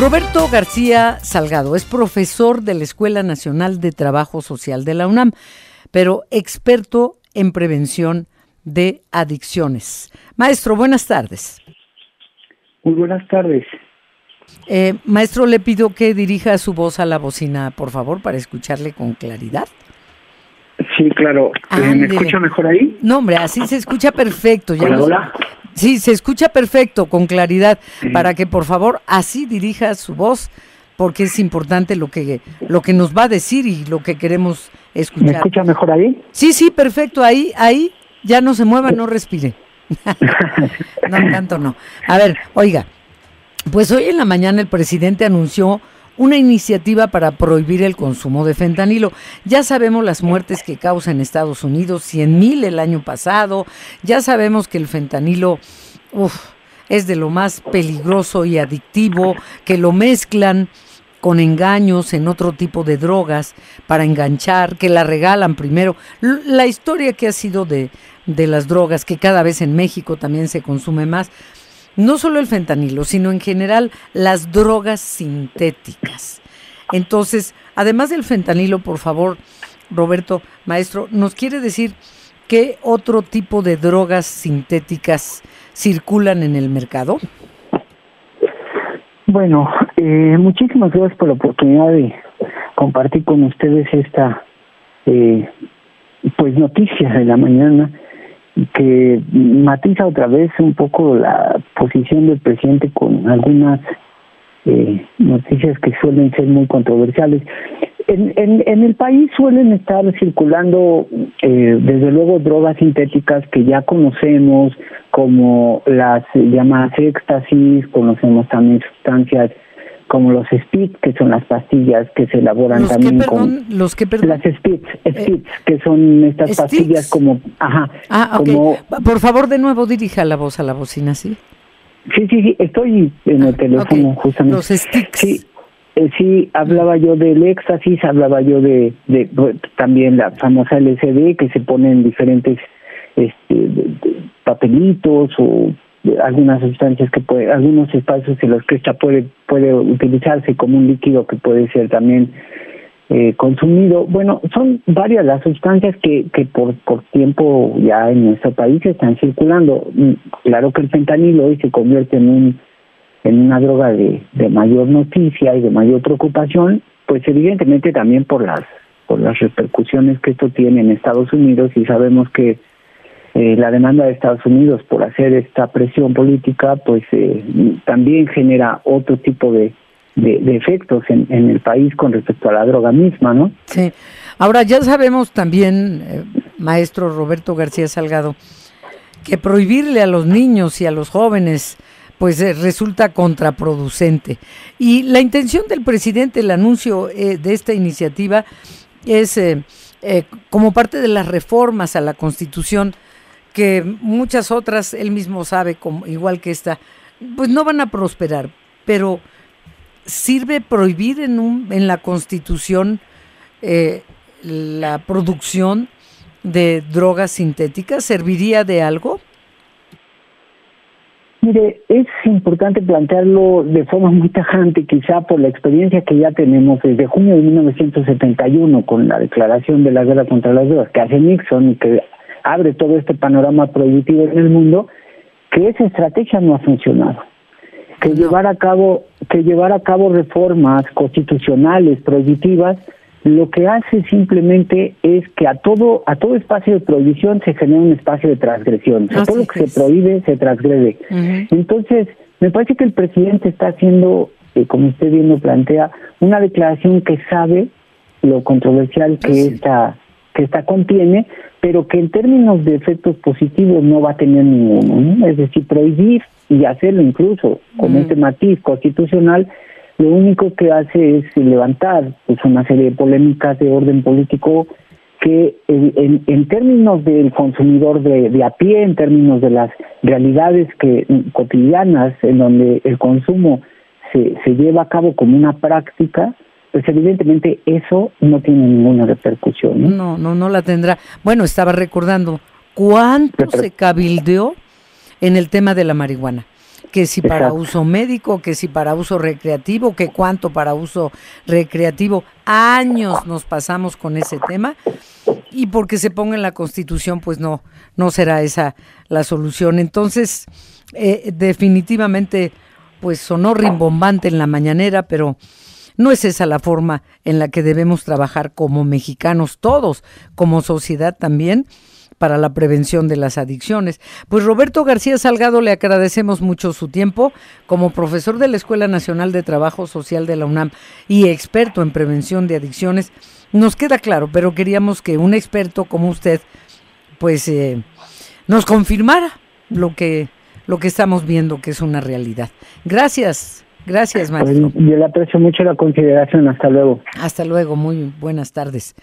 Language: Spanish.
Roberto García Salgado es profesor de la Escuela Nacional de Trabajo Social de la UNAM, pero experto en prevención de adicciones. Maestro, buenas tardes. Muy buenas tardes. Eh, maestro, le pido que dirija su voz a la bocina, por favor, para escucharle con claridad. Sí, claro. Eh, ¿Me escucha mejor ahí? No, hombre, así se escucha perfecto. Ya hola. Sí, se escucha perfecto, con claridad, para que por favor así dirija su voz, porque es importante lo que, lo que nos va a decir y lo que queremos escuchar. ¿Me escucha mejor ahí? Sí, sí, perfecto, ahí, ahí, ya no se mueva, no respire. no, tanto no. A ver, oiga, pues hoy en la mañana el presidente anunció una iniciativa para prohibir el consumo de fentanilo. Ya sabemos las muertes que causa en Estados Unidos, 100 mil el año pasado, ya sabemos que el fentanilo es de lo más peligroso y adictivo, que lo mezclan con engaños en otro tipo de drogas para enganchar, que la regalan primero. La historia que ha sido de, de las drogas, que cada vez en México también se consume más, no solo el fentanilo, sino en general las drogas sintéticas. Entonces, además del fentanilo, por favor, Roberto, maestro, ¿nos quiere decir qué otro tipo de drogas sintéticas circulan en el mercado? Bueno, eh, muchísimas gracias por la oportunidad de compartir con ustedes esta eh, pues noticias de la mañana que matiza otra vez un poco la posición del presidente con algunas eh, noticias que suelen ser muy controversiales. En, en, en el país suelen estar circulando, eh, desde luego, drogas sintéticas que ya conocemos, como las llamadas éxtasis, conocemos también sustancias como los SPITs, que son las pastillas que se elaboran también con los que las SPITs, eh, que son estas pastillas como ajá, ah, por favor de nuevo dirija la voz a la bocina, ¿sí? Sí, sí, sí, estoy en el ah, teléfono justamente. Los sticks. Sí, eh, sí, hablaba yo del éxtasis, hablaba yo de, de, también la famosa LCD que se pone en diferentes este, papelitos o algunas sustancias que puede, algunos espacios en los que esta puede, puede utilizarse como un líquido que puede ser también eh, consumido. Bueno, son varias las sustancias que, que por, por tiempo ya en nuestro país están circulando. Mm, claro que el fentanilo hoy se convierte en un en una droga de, de mayor noticia y de mayor preocupación, pues evidentemente también por las por las repercusiones que esto tiene en Estados Unidos y sabemos que eh, la demanda de Estados Unidos por hacer esta presión política, pues eh, también genera otro tipo de, de, efectos en, en, el país con respecto a la droga misma, ¿no? Sí. Ahora ya sabemos también, eh, maestro Roberto García Salgado, que prohibirle a los niños y a los jóvenes pues resulta contraproducente. Y la intención del presidente, el anuncio de esta iniciativa, es como parte de las reformas a la Constitución que muchas otras, él mismo sabe, como, igual que esta, pues no van a prosperar, pero ¿sirve prohibir en, un, en la Constitución eh, la producción de drogas sintéticas? ¿Serviría de algo? Mire, es importante plantearlo de forma muy tajante, quizá por la experiencia que ya tenemos desde junio de 1971 con la declaración de la guerra contra las drogas que hace Nixon y que abre todo este panorama prohibitivo en el mundo, que esa estrategia no ha funcionado. Que llevar a cabo, que llevar a cabo reformas constitucionales prohibitivas, lo que hace simplemente es que a todo, a todo espacio de prohibición se genera un espacio de transgresión. todo lo que se prohíbe se transgrede. Entonces, me parece que el presidente está haciendo, eh, como usted bien lo plantea, una declaración que sabe lo controversial que esta que esta contiene, pero que en términos de efectos positivos no va a tener ninguno. Es decir, prohibir y hacerlo incluso con este matiz constitucional, lo único que hace es levantar pues, una serie de polémicas de orden político que en, en términos del consumidor de, de, a pie, en términos de las realidades que cotidianas en donde el consumo se, se lleva a cabo como una práctica, pues evidentemente eso no tiene ninguna repercusión. ¿no? no, no, la tendrá. Bueno, estaba recordando cuánto se cabildeó en el tema de la marihuana. que si para uso médico, que si para uso recreativo, que cuánto para uso recreativo. Años nos pasamos con ese tema y porque se ponga en la Constitución, pues no, no será esa la solución. Entonces, eh, definitivamente, pues sonó rimbombante en la mañanera, pero no es esa la forma en la que debemos trabajar como mexicanos todos, como sociedad también para la prevención de las adicciones. Pues Roberto García Salgado le agradecemos mucho su tiempo como profesor de la Escuela Nacional de Trabajo Social de la UNAM y experto en prevención de adicciones. Nos queda claro, pero queríamos que un experto como usted pues eh, nos confirmara lo que lo que estamos viendo que es una realidad. Gracias. Gracias, maestro. Yo le aprecio mucho la consideración. Hasta luego. Hasta luego. Muy buenas tardes.